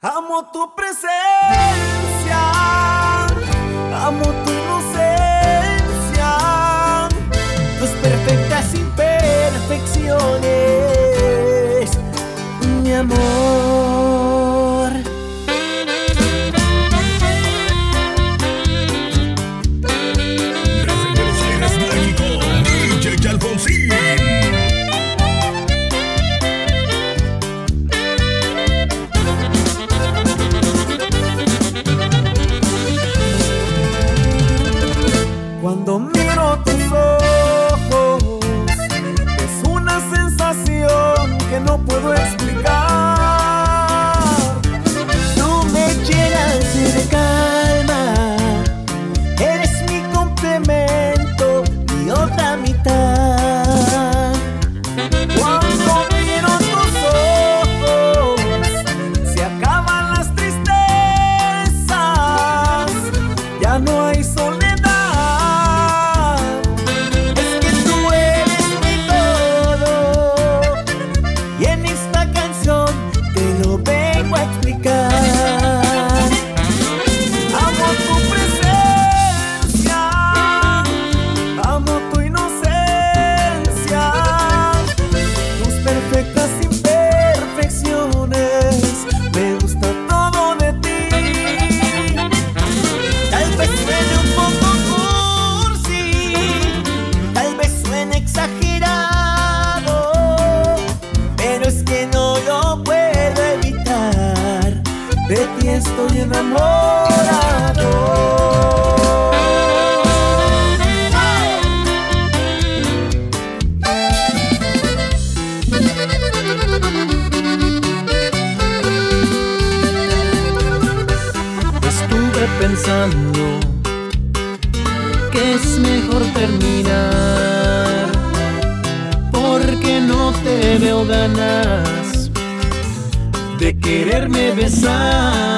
Amo tu presencia, amo tu inocencia, tus perfectas imperfecciones, mi amor. Estoy enamorado. Estuve pensando que es mejor terminar porque no te veo ganas de quererme besar.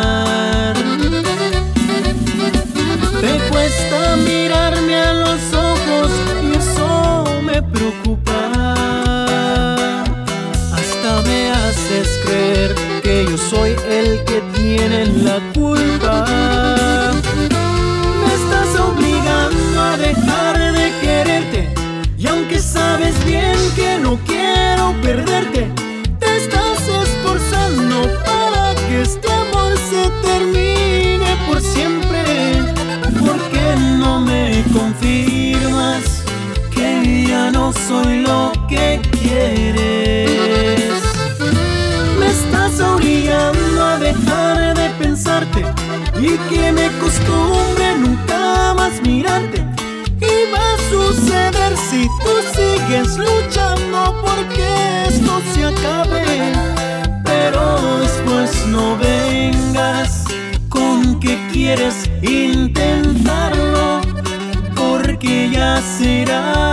Que tiene la culpa. Me estás obligando a dejar de quererte y aunque sabes bien que no quiero perderte, te estás esforzando para que este amor se termine por siempre. ¿Por qué no me confirmas que ya no soy lo y que me acostumbre nunca más mirarte. Y va a suceder si tú sigues luchando porque esto se acabe. Pero después no vengas con que quieres intentarlo porque ya será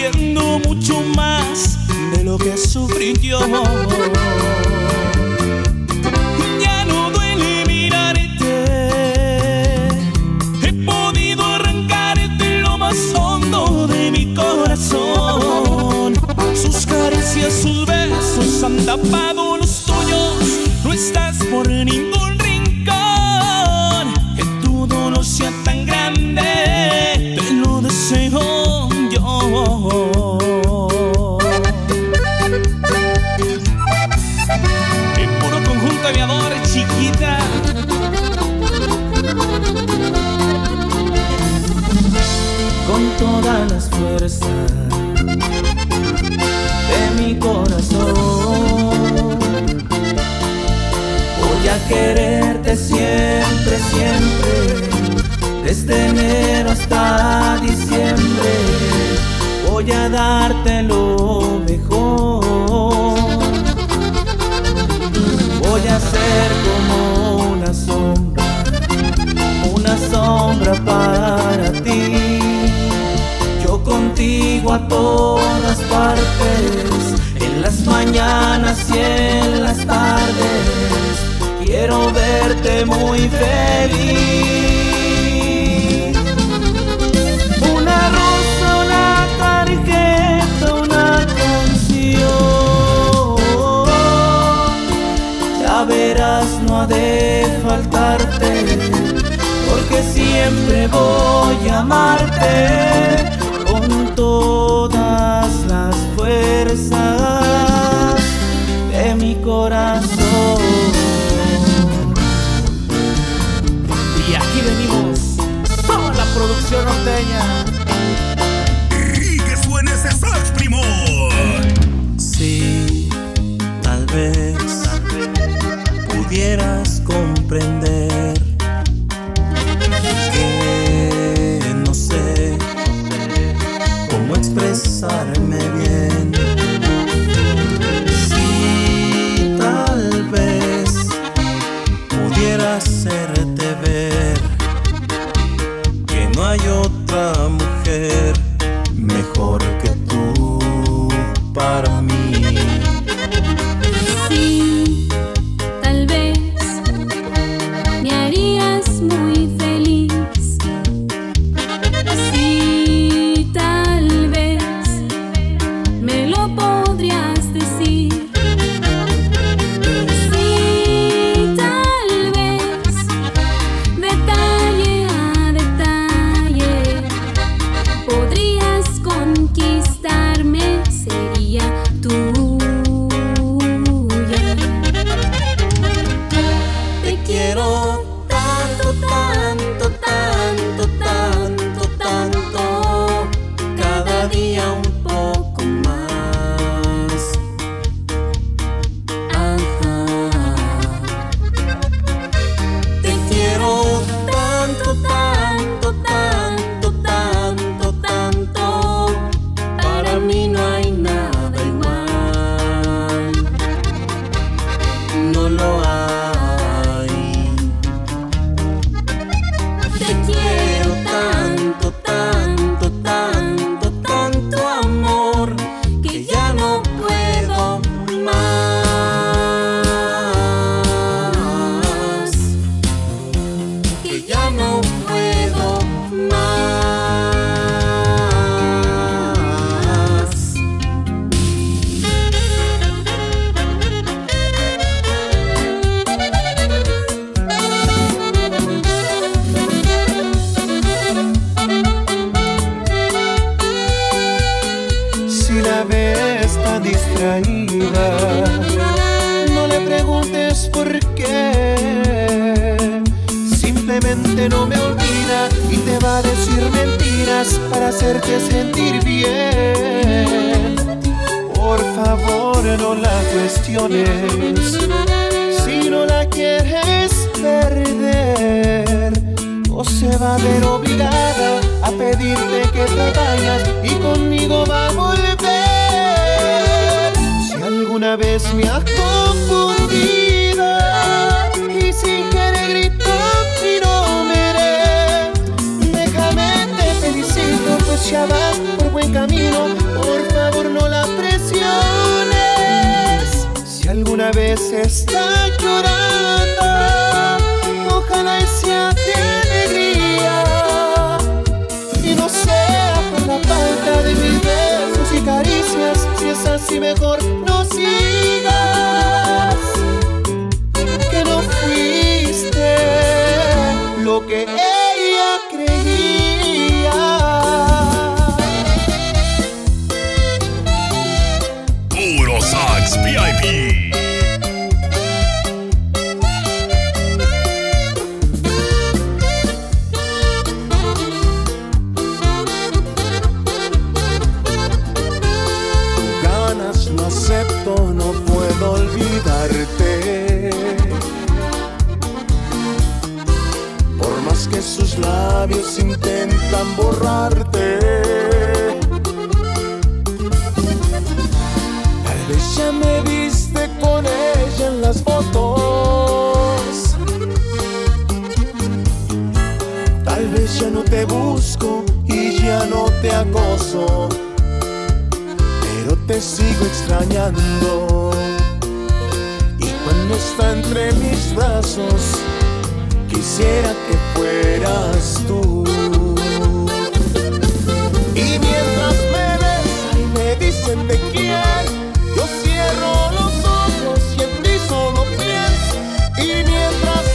sufriendo mucho más de lo que sufrí yo. De faltarte, porque siempre voy a amarte con todas las fuerzas de mi corazón. Y aquí venimos, toda la producción norteña. No me olvida y te va a decir mentiras para hacerte sentir bien. Por favor, no la cuestiones. Si no la quieres perder, o se va a ver obligada a pedirte que te vayas y conmigo va a volver. Si alguna vez me has confundido por buen camino. Por favor, no la presiones. Si alguna vez está llorando, ojalá sea de alegría y no sea por la falta de mis besos y caricias. Si es así, mejor busco y ya no te acoso. Pero te sigo extrañando. Y cuando está entre mis brazos, quisiera que fueras tú. Y mientras me ves y me dicen te quiero, yo cierro los ojos y en ti solo pienso. Y mientras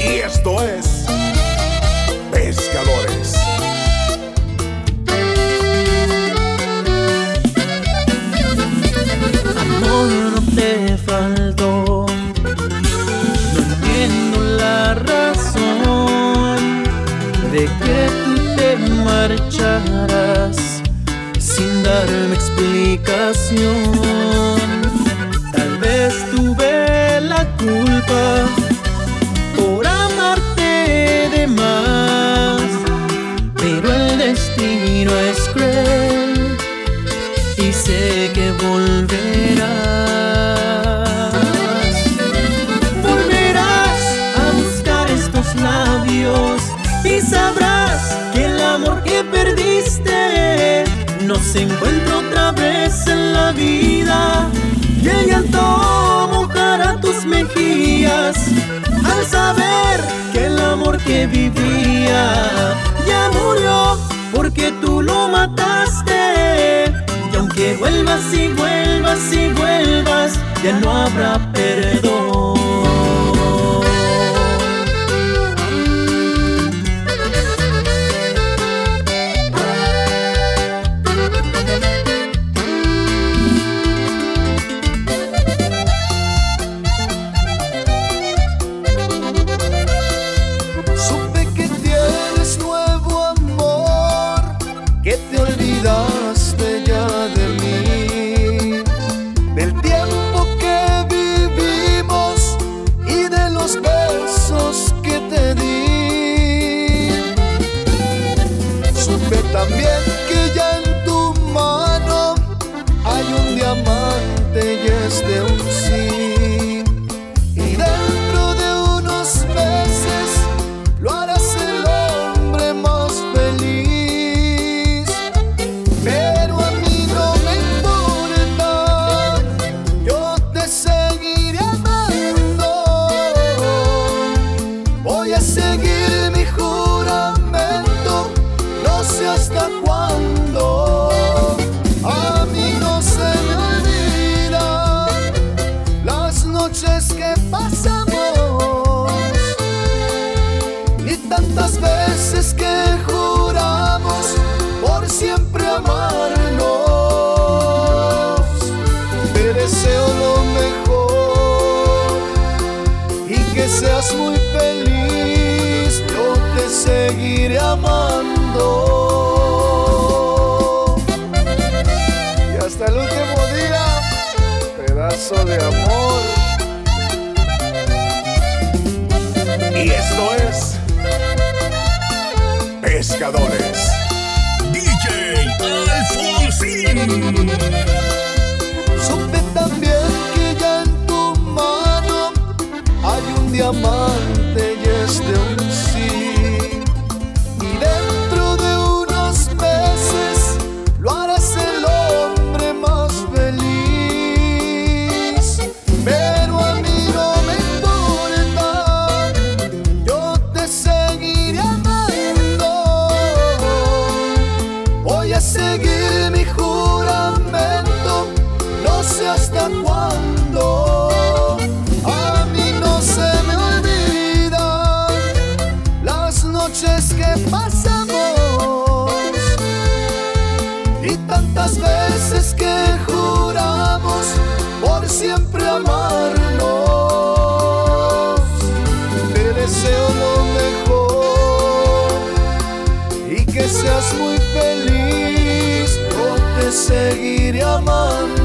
Y esto es Pescadores. Amor no te faltó. No entiendo la razón de que tú te marcharas sin darme explicación. Culpa por amarte de más, pero el destino es cruel y sé que volverás. Volverás a buscar estos labios y sabrás que el amor que perdiste no se encuentra otra vez en la vida. Y tus mejillas al saber que el amor que vivía ya murió porque tú lo mataste. Y aunque vuelvas y vuelvas y vuelvas, ya no habrá perdón. De amor. Y esto es Pescadores. DJ Alfonsín. Supe también que ya en tu mano hay un diamante y es de un sí. pasamos y tantas veces que juramos por siempre amarnos. Te deseo lo mejor y que seas muy feliz. Yo te seguiré amando.